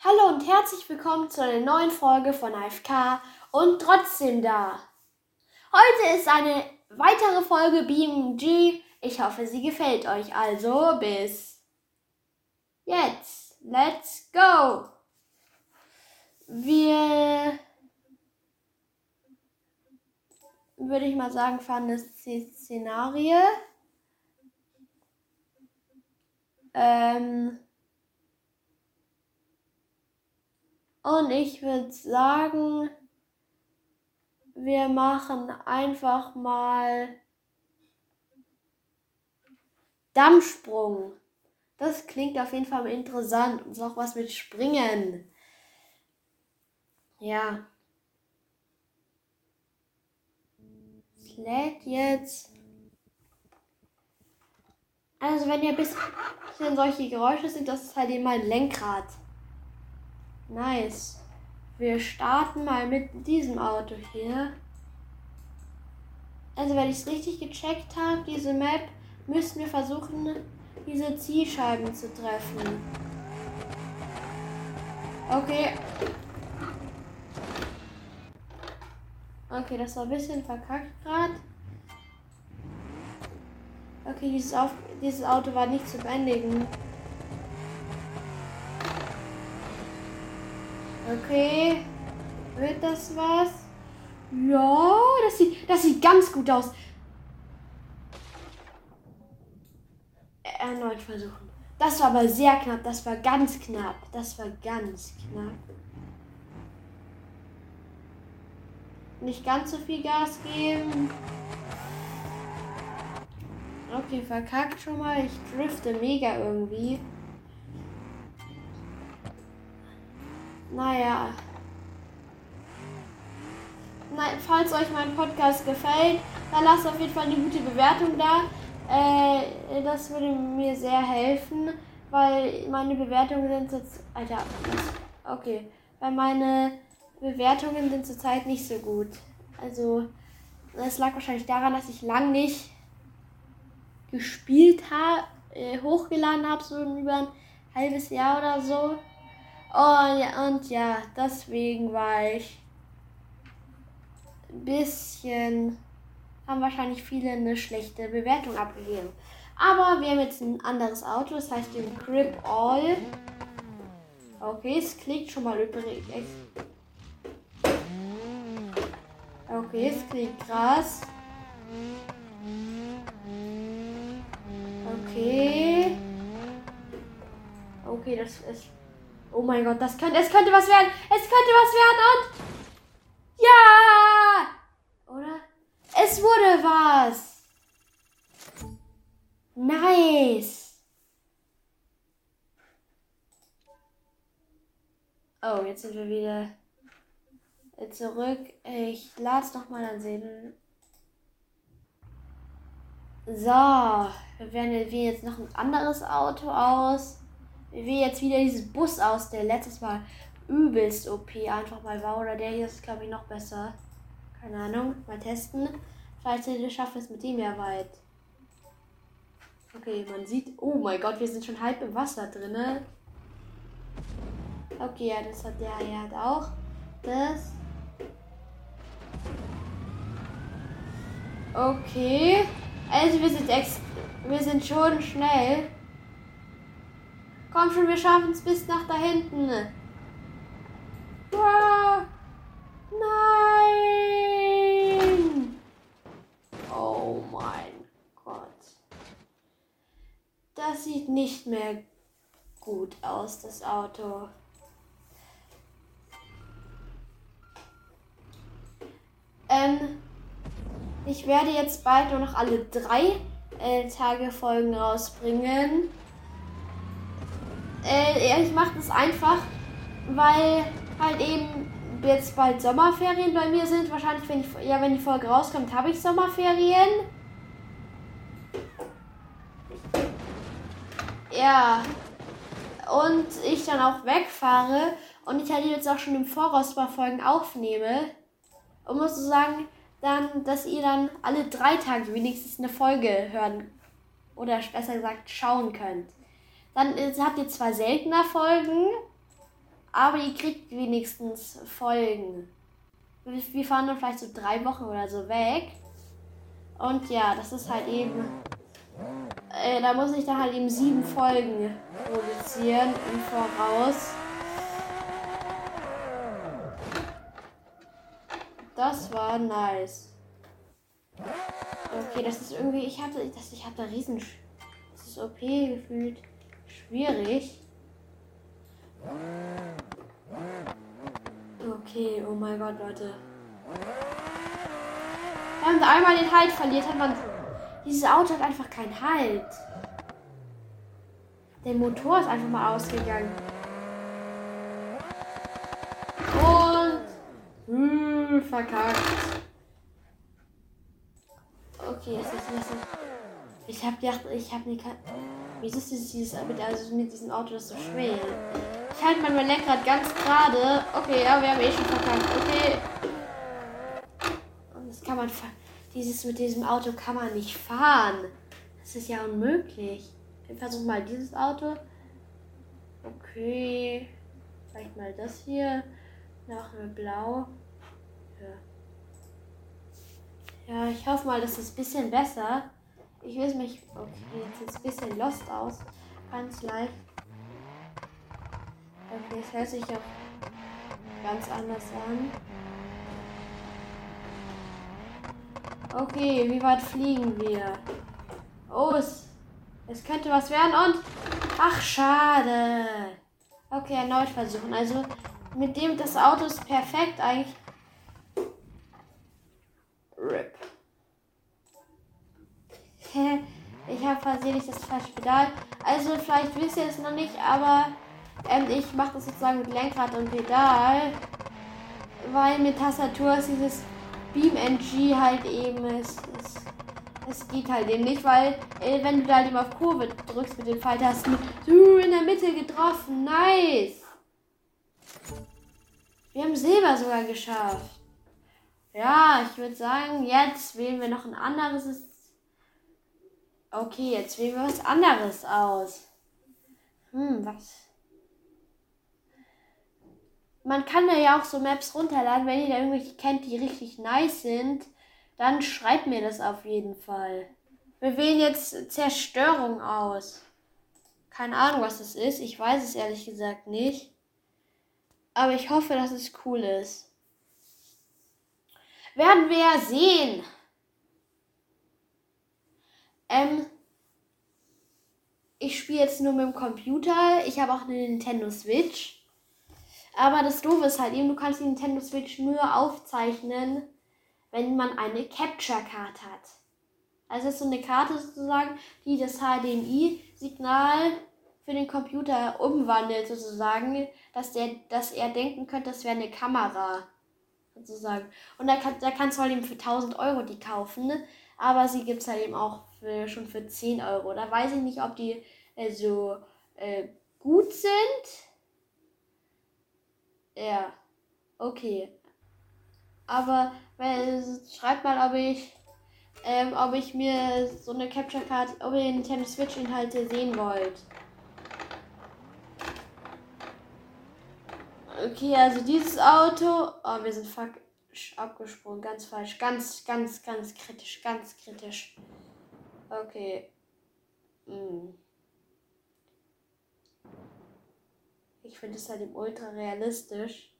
Hallo und herzlich willkommen zu einer neuen Folge von AFK und trotzdem da. Heute ist eine weitere Folge BMG. Ich hoffe, sie gefällt euch. Also bis jetzt. Let's go. Wir würde ich mal sagen, fahren das Szenario. Ähm Und ich würde sagen, wir machen einfach mal Dammsprung. Das klingt auf jeden Fall interessant. Und auch was mit Springen. Ja. Es lädt jetzt. Also wenn ihr ein bisschen solche Geräusche sind, das ist halt eben mein Lenkrad. Nice. Wir starten mal mit diesem Auto hier. Also wenn ich es richtig gecheckt habe, diese Map, müssen wir versuchen, diese Zielscheiben zu treffen. Okay. Okay, das war ein bisschen verkackt gerade. Okay, dieses, Auf dieses Auto war nicht zu bändigen. Okay. Wird das was? Ja, das sieht, das sieht ganz gut aus. Erneut versuchen. Das war aber sehr knapp. Das war ganz knapp. Das war ganz knapp. Nicht ganz so viel Gas geben. Okay, verkackt schon mal. Ich drifte mega irgendwie. Naja. Na, falls euch mein Podcast gefällt, dann lasst auf jeden Fall eine gute Bewertung da. Äh, das würde mir sehr helfen, weil meine Bewertungen sind jetzt. Alter, okay. Weil meine Bewertungen sind zurzeit nicht so gut. Also, das lag wahrscheinlich daran, dass ich lang nicht gespielt habe, äh, hochgeladen habe, so über ein halbes Jahr oder so. Oh, ja, und ja, deswegen war ich ein bisschen, haben wahrscheinlich viele eine schlechte Bewertung abgegeben. Aber wir haben jetzt ein anderes Auto, das heißt den Crip All. Okay, es klingt schon mal übrigens. Okay, es klingt krass. Okay. Okay, das ist Oh mein Gott, das könnte, es könnte was werden. Es könnte was werden und. Ja! Oder? Es wurde was. Nice. Oh, jetzt sind wir wieder zurück. Ich lade es nochmal an sehen. So, wir wählen jetzt noch ein anderes Auto aus wie jetzt wieder dieses Bus aus, der letztes Mal übelst OP einfach mal war. Oder der hier ist, glaube ich, noch besser. Keine Ahnung. Mal testen. Vielleicht wir schaffen es mit dem ja weit. Okay, man sieht. Oh mein Gott, wir sind schon halb im Wasser drin. Okay, ja, das hat der hier hat auch. Das. Okay. Also wir sind ex wir sind schon schnell. Komm schon, wir schaffen es bis nach da hinten. Nein! Oh mein Gott. Das sieht nicht mehr gut aus, das Auto. Ähm, ich werde jetzt bald nur noch alle drei äh, Tage Folgen rausbringen. Äh, ich mache das einfach, weil halt eben jetzt bald Sommerferien bei mir sind. Wahrscheinlich, wenn, ich, ja, wenn die Folge rauskommt, habe ich Sommerferien. Ja. Und ich dann auch wegfahre und ich halt jetzt auch schon im Voraus paar Folgen aufnehme. Und muss so sagen, dann, dass ihr dann alle drei Tage wenigstens eine Folge hören oder besser gesagt schauen könnt. Dann habt ihr zwar seltener Folgen, Aber ihr kriegt wenigstens Folgen. Wir fahren dann vielleicht so drei Wochen oder so weg. Und ja, das ist halt eben. Äh, da muss ich dann halt eben sieben Folgen produzieren im Voraus. Das war nice. Okay, das ist irgendwie. Ich hatte. Das, ich hatte riesen. Das ist OP gefühlt schwierig. Okay, oh mein Gott, Leute. Wenn man einmal den Halt verliert, hat man. Dieses Auto hat einfach keinen Halt. Der Motor ist einfach mal ausgegangen. Und. Mh, verkackt. Okay, ist das nicht so. Ich hab gedacht, ich hab nicht. Wieso ist dieses, mit, also mit diesem Auto das so schwer? Ich halte mein Lenkrad ganz gerade. Okay, ja, wir haben eh schon verkackt. Okay. Und das kann man. Dieses mit diesem Auto kann man nicht fahren. Das ist ja unmöglich. Wir versuchen mal dieses Auto. Okay. Vielleicht mal das hier. Noch eine blau. Ja. Ja, ich hoffe mal, das ist ein bisschen besser. Ich will mich. Okay, jetzt sieht es ein bisschen lost aus. Ganz leicht. Okay, es hört sich auch ganz anders an. Okay, wie weit fliegen wir? Oh, es, es könnte was werden und... Ach, schade. Okay, erneut versuchen. Also, mit dem, das Auto ist perfekt eigentlich. RIP. ich habe versehentlich das Pedal. Also, vielleicht wisst ihr es noch nicht, aber ähm, ich mache das sozusagen mit Lenkrad und Pedal, weil mit Tastatur ist dieses BeamNG halt eben, es, es, geht halt eben nicht, weil äh, wenn du da eben auf Kurve drückst mit den Pfeiltasten, du in der Mitte getroffen, nice! Wir haben Silber sogar geschafft. Ja, ich würde sagen, jetzt wählen wir noch ein anderes. Okay, jetzt wählen wir was anderes aus. Hm, was? man kann ja auch so Maps runterladen. Wenn ihr da irgendwelche kennt, die richtig nice sind, dann schreibt mir das auf jeden Fall. Wir wählen jetzt Zerstörung aus. Keine Ahnung, was das ist. Ich weiß es ehrlich gesagt nicht. Aber ich hoffe, dass es cool ist. Werden wir sehen. Ähm, ich spiele jetzt nur mit dem Computer. Ich habe auch eine Nintendo Switch. Aber das Doofe ist halt eben, du kannst die Nintendo Switch nur aufzeichnen, wenn man eine Capture Card hat. Also ist so eine Karte sozusagen, die das HDMI-Signal für den Computer umwandelt sozusagen, dass, der, dass er denken könnte, das wäre eine Kamera sozusagen. Und da, kann, da kannst du halt eben für 1000 Euro die kaufen, aber sie gibt es halt eben auch für, schon für 10 Euro. Da weiß ich nicht, ob die äh, so äh, gut sind ja. Okay. Aber weil, schreibt mal, ob ich, ähm, ob ich mir so eine Capture Card, ob ihr Nintendo Switch Inhalte sehen wollt. Okay, also dieses Auto. Oh, wir sind fuck abgesprungen. Ganz falsch. Ganz, ganz, ganz kritisch. Ganz kritisch. Okay. Hm. Ich finde es halt im ultra realistisch.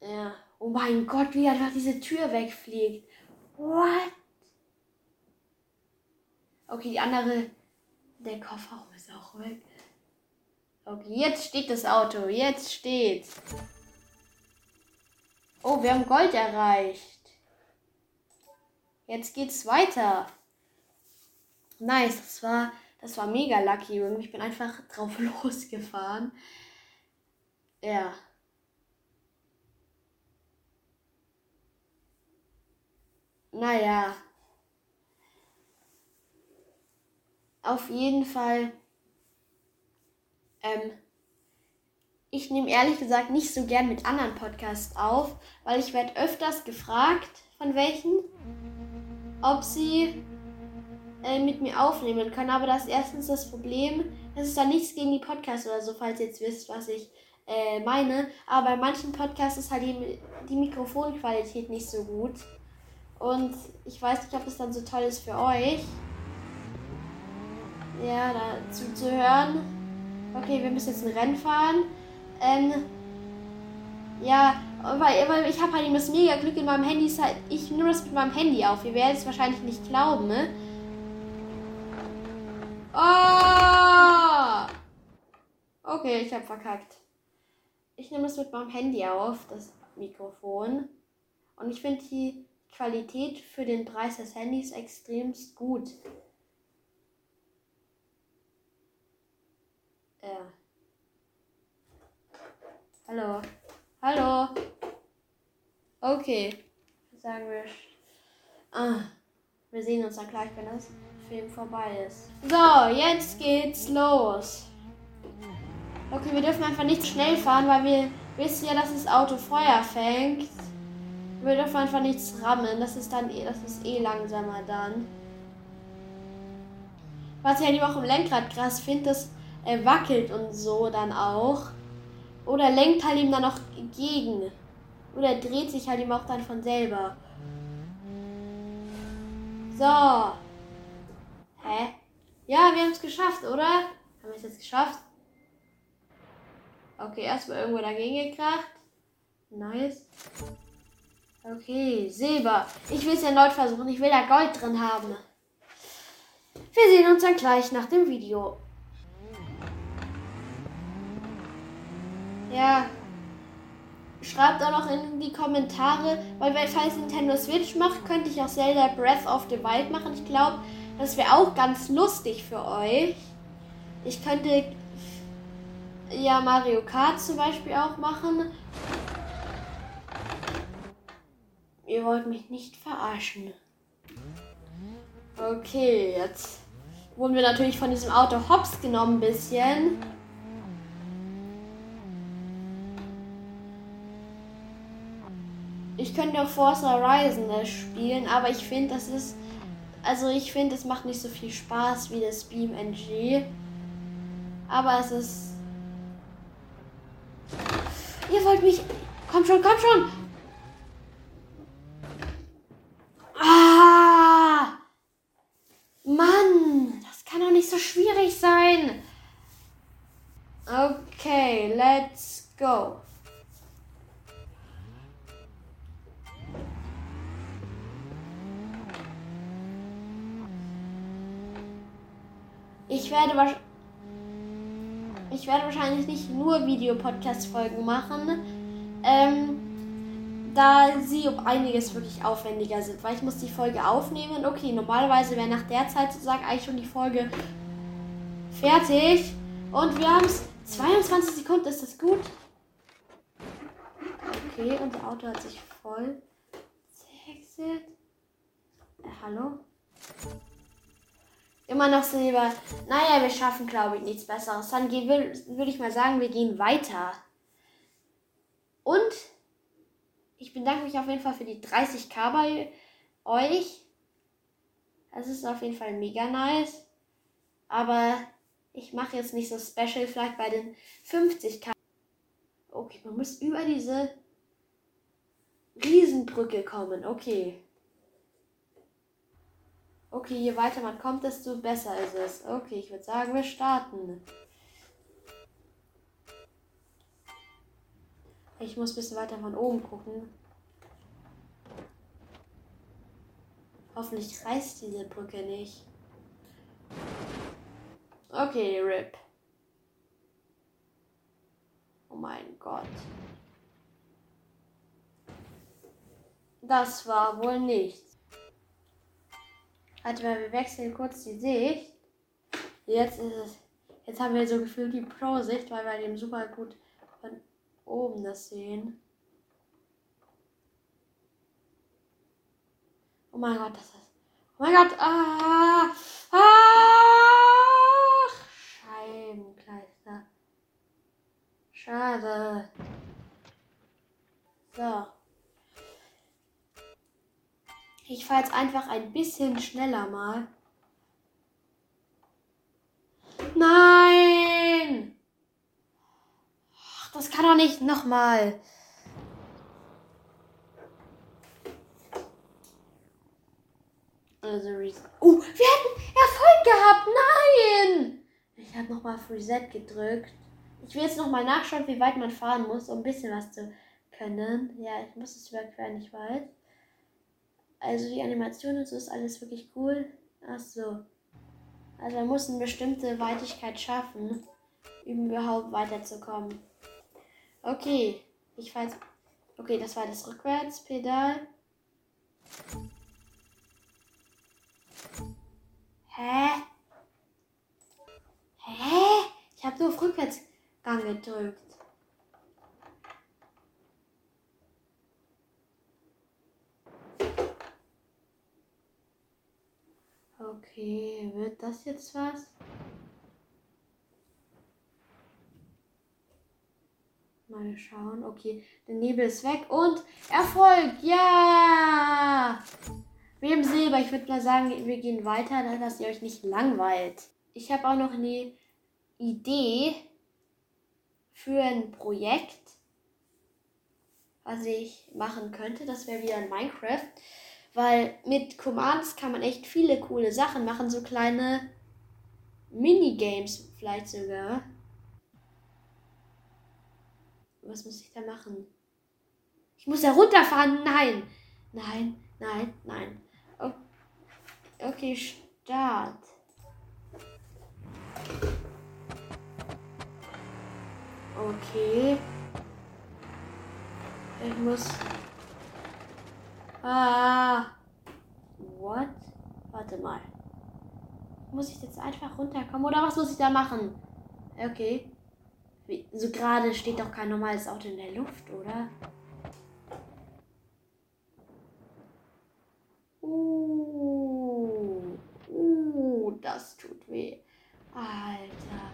Ja. Oh mein Gott, wie einfach diese Tür wegfliegt. What? Okay, die andere. Der Kofferraum ist auch weg. Okay, jetzt steht das Auto. Jetzt steht. Oh, wir haben Gold erreicht. Jetzt geht's weiter. Nice, das war das war mega lucky ich bin einfach drauf losgefahren. Ja. Naja. Auf jeden Fall. Ähm, ich nehme ehrlich gesagt nicht so gern mit anderen Podcasts auf, weil ich werde öfters gefragt, von welchen, ob sie äh, mit mir aufnehmen können. Aber das ist erstens das Problem, Es ist da nichts gegen die Podcasts oder so, falls ihr jetzt wisst, was ich äh, meine. Aber bei manchen Podcasts ist halt die, die Mikrofonqualität nicht so gut. Und ich weiß nicht, ob es dann so toll ist für euch. Ja, da zuzuhören. Okay, wir müssen jetzt ein Rennen fahren. Ähm, ja, weil, weil ich habe halt eben das mega Glück in meinem Handy. Ich nehme das mit meinem Handy auf. Ihr werdet es wahrscheinlich nicht glauben, ne? Oh! Okay, ich habe verkackt. Ich nehme das mit meinem Handy auf, das Mikrofon. Und ich finde die Qualität für den Preis des Handys extremst gut. Ja. Hallo. Hallo. Okay. Sagen wir. Ah, wir sehen uns dann gleich, wenn das Film vorbei ist. So, jetzt geht's los. Okay, wir dürfen einfach nicht schnell fahren, weil wir wissen ja, dass das Auto Feuer fängt. Wir dürfen einfach nichts rammen. Das ist dann eh, das ist eh langsamer dann. Was ich halt auch im Lenkrad krass finde, das er wackelt und so dann auch. Oder lenkt halt ihm dann noch gegen. Oder dreht sich halt ihm auch dann von selber. So. Hä? Ja, wir haben es geschafft, oder? Haben wir es jetzt geschafft? Okay, erstmal irgendwo dagegen gekracht. Nice. Okay, Silber. Ich will es erneut versuchen. Ich will da Gold drin haben. Wir sehen uns dann gleich nach dem Video. Ja. Schreibt auch noch in die Kommentare, weil falls Nintendo Switch macht, könnte ich auch Zelda Breath of the Wild machen. Ich glaube, das wäre auch ganz lustig für euch. Ich könnte ja Mario Kart zum Beispiel auch machen. Ihr wollt mich nicht verarschen. Okay, jetzt wurden wir natürlich von diesem Auto hops genommen ein bisschen. Ich könnte auch Forza Horizon spielen, aber ich finde, das ist. Also ich finde, es macht nicht so viel Spaß wie das Beam NG. Aber es ist. Ihr wollt mich. Komm schon, komm schon! Ah! Mann! Das kann doch nicht so schwierig sein! Okay, let's go. Ich werde, ich werde wahrscheinlich nicht nur Videopodcast-Folgen machen, ähm, da sie um einiges wirklich aufwendiger sind, weil ich muss die Folge aufnehmen. Okay, normalerweise wäre nach der Zeit sozusagen eigentlich schon die Folge fertig. Und wir haben es 22 Sekunden, ist das gut? Okay, unser Auto hat sich voll zerhexet. Äh, hallo? Immer noch Silber. Naja, wir schaffen, glaube ich, nichts Besseres. Dann würde ich mal sagen, wir gehen weiter. Und ich bedanke mich auf jeden Fall für die 30k bei euch. Es ist auf jeden Fall mega nice. Aber ich mache jetzt nicht so special, vielleicht bei den 50k. Okay, man muss über diese Riesenbrücke kommen. Okay. Okay, je weiter man kommt, desto besser ist es. Okay, ich würde sagen, wir starten. Ich muss ein bisschen weiter von oben gucken. Hoffentlich reißt diese Brücke nicht. Okay, RIP. Oh mein Gott. Das war wohl nichts. Warte mal, wir wechseln kurz die Sicht. Jetzt ist es. Jetzt haben wir so gefühlt die Pro-Sicht, weil wir dem super gut von oben das sehen. Oh mein Gott, das ist. Oh mein Gott! Ah! Ah! Scheibenkleister. Schade. So. Ich fahre jetzt einfach ein bisschen schneller mal. Nein! Ach, das kann doch nicht nochmal. Also, oh, wir hätten Erfolg gehabt. Nein! Ich habe nochmal auf Reset gedrückt. Ich will jetzt nochmal nachschauen, wie weit man fahren muss, um ein bisschen was zu können. Ja, ich muss es überqueren, ich weiß. Also die Animation und so ist alles wirklich cool. Ach so. Also man muss eine bestimmte Weitigkeit schaffen, um überhaupt weiterzukommen. Okay, ich weiß. Okay, das war das Rückwärtspedal. Hä? Hä? Ich habe nur auf Rückwärtsgang gedrückt. Okay, wird das jetzt was? Mal schauen. Okay, der Nebel ist weg und Erfolg! Ja! Wir haben Silber. Ich würde mal sagen, wir gehen weiter, dass ihr euch nicht langweilt. Ich habe auch noch eine Idee für ein Projekt, was ich machen könnte. Das wäre wieder in Minecraft. Weil mit Commands kann man echt viele coole Sachen machen, so kleine Minigames vielleicht sogar. Was muss ich da machen? Ich muss da runterfahren. Nein. Nein, nein, nein. Okay, Start. Okay. Ich muss Ah. What? Warte mal. Muss ich jetzt einfach runterkommen oder was muss ich da machen? Okay. Wie, so gerade steht doch kein normales Auto in der Luft, oder? Uh, uh, das tut weh. Alter.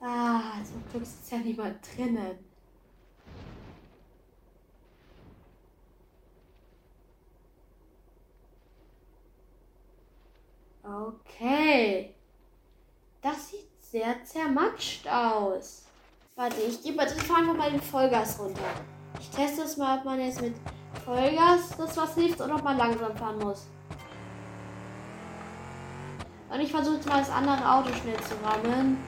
Ah, zum Glück ist ja niemand drinnen. Okay. Das sieht sehr zermatscht aus. Warte, ich gebe ich fahre einfach mal den Vollgas runter. Ich teste es mal, ob man jetzt mit Vollgas das was hilft oder ob man langsam fahren muss. Und ich versuche jetzt mal das andere Auto schnell zu rammen.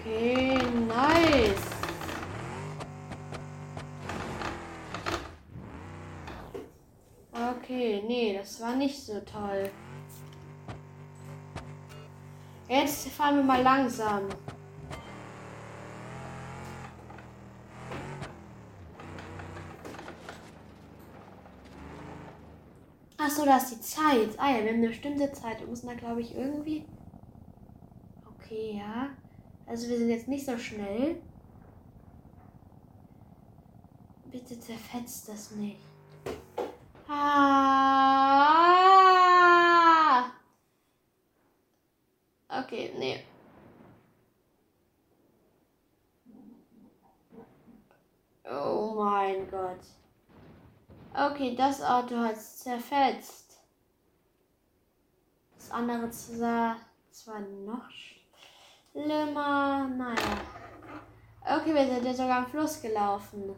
Okay, nice. Okay, nee, das war nicht so toll. Jetzt fahren wir mal langsam. Achso, da ist die Zeit. Ah ja, wir haben eine bestimmte Zeit. Wir müssen da, glaube ich, irgendwie. Okay, ja. Also wir sind jetzt nicht so schnell. Bitte zerfetzt das nicht. Ah. Okay, nee. Oh mein Gott. Okay, das Auto hat zerfetzt. Das andere sah zwar noch schlimmer. Naja. Okay, wir sind ja sogar am Fluss gelaufen.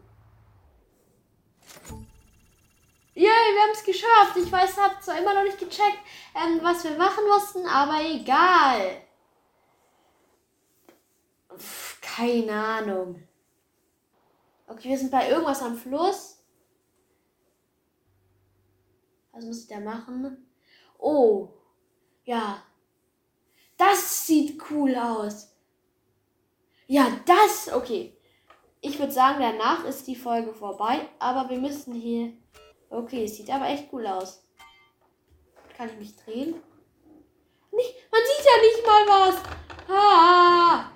Yay, wir haben es geschafft. Ich weiß, habe zwar immer noch nicht gecheckt, ähm, was wir machen mussten, aber egal. Keine Ahnung. Okay, wir sind bei irgendwas am Fluss. Was muss ich da machen? Oh, ja. Das sieht cool aus. Ja, das, okay. Ich würde sagen, danach ist die Folge vorbei, aber wir müssen hier Okay, sieht aber echt cool aus. Kann ich mich drehen? Nicht, man sieht ja nicht mal was. Ah.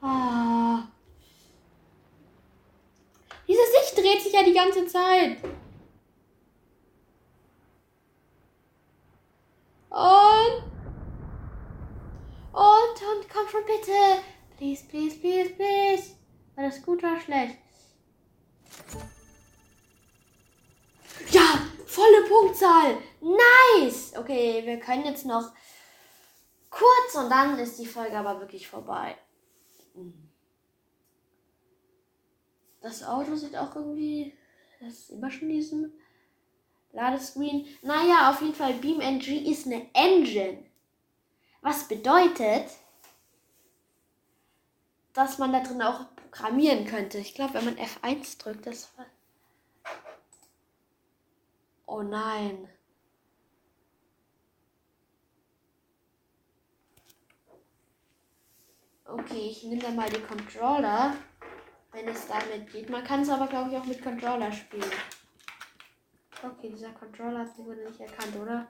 Ah. Dieses Licht dreht sich ja die ganze Zeit. Und. Und, und, komm schon bitte. Please, please, please, please. War das gut oder schlecht? Punktzahl. Nice. Okay, wir können jetzt noch kurz und dann ist die Folge aber wirklich vorbei. Das Auto sieht auch irgendwie. Das ist immer schon diesen Ladescreen. Naja, auf jeden Fall BeamNG ist eine Engine. Was bedeutet, dass man da drin auch programmieren könnte. Ich glaube, wenn man F1 drückt, das war. Oh nein. Okay, ich nehme dann mal die Controller, wenn es damit geht. Man kann es aber, glaube ich, auch mit Controller spielen. Okay, dieser Controller wurde nicht erkannt, oder?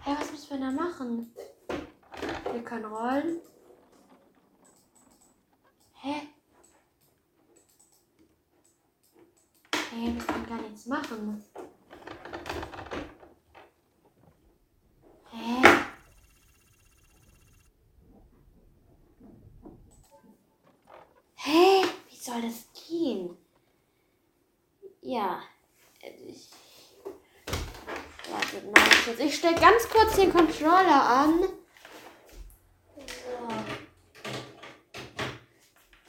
Hey, was müssen wir da machen? Wir können rollen. Hä? Hey, wir können gar nichts machen. Hä? Hä? Wie soll das gehen? Ja. Ich Wartet mal kurz. Ich stelle ganz kurz den Controller an. So.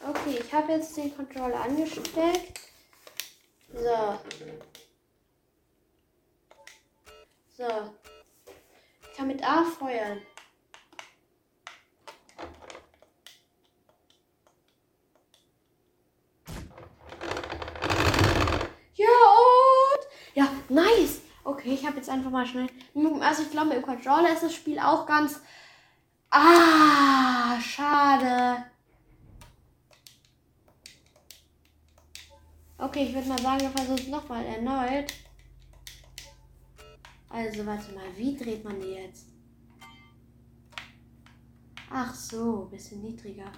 Okay, ich habe jetzt den Controller angesteckt. So. So. Ich kann mit A feuern. Ja, und. Ja, nice. Okay, ich habe jetzt einfach mal schnell. Also ich glaube, im Controller ist das Spiel auch ganz. Ah, schade. Okay, ich würde mal sagen, wir versuchen es nochmal erneut. Also, warte mal, wie dreht man die jetzt? Ach so, bisschen niedriger.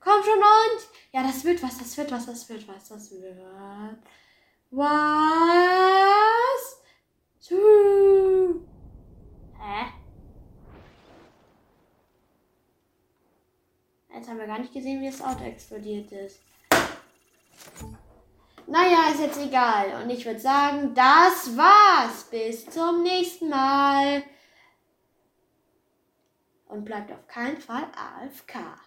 Komm schon und ja, das wird was, das wird was, das wird was, das wird was. Hä? Jetzt haben wir gar nicht gesehen, wie das Auto explodiert ist. Naja, ist jetzt egal. Und ich würde sagen, das war's. Bis zum nächsten Mal. Und bleibt auf keinen Fall AFK.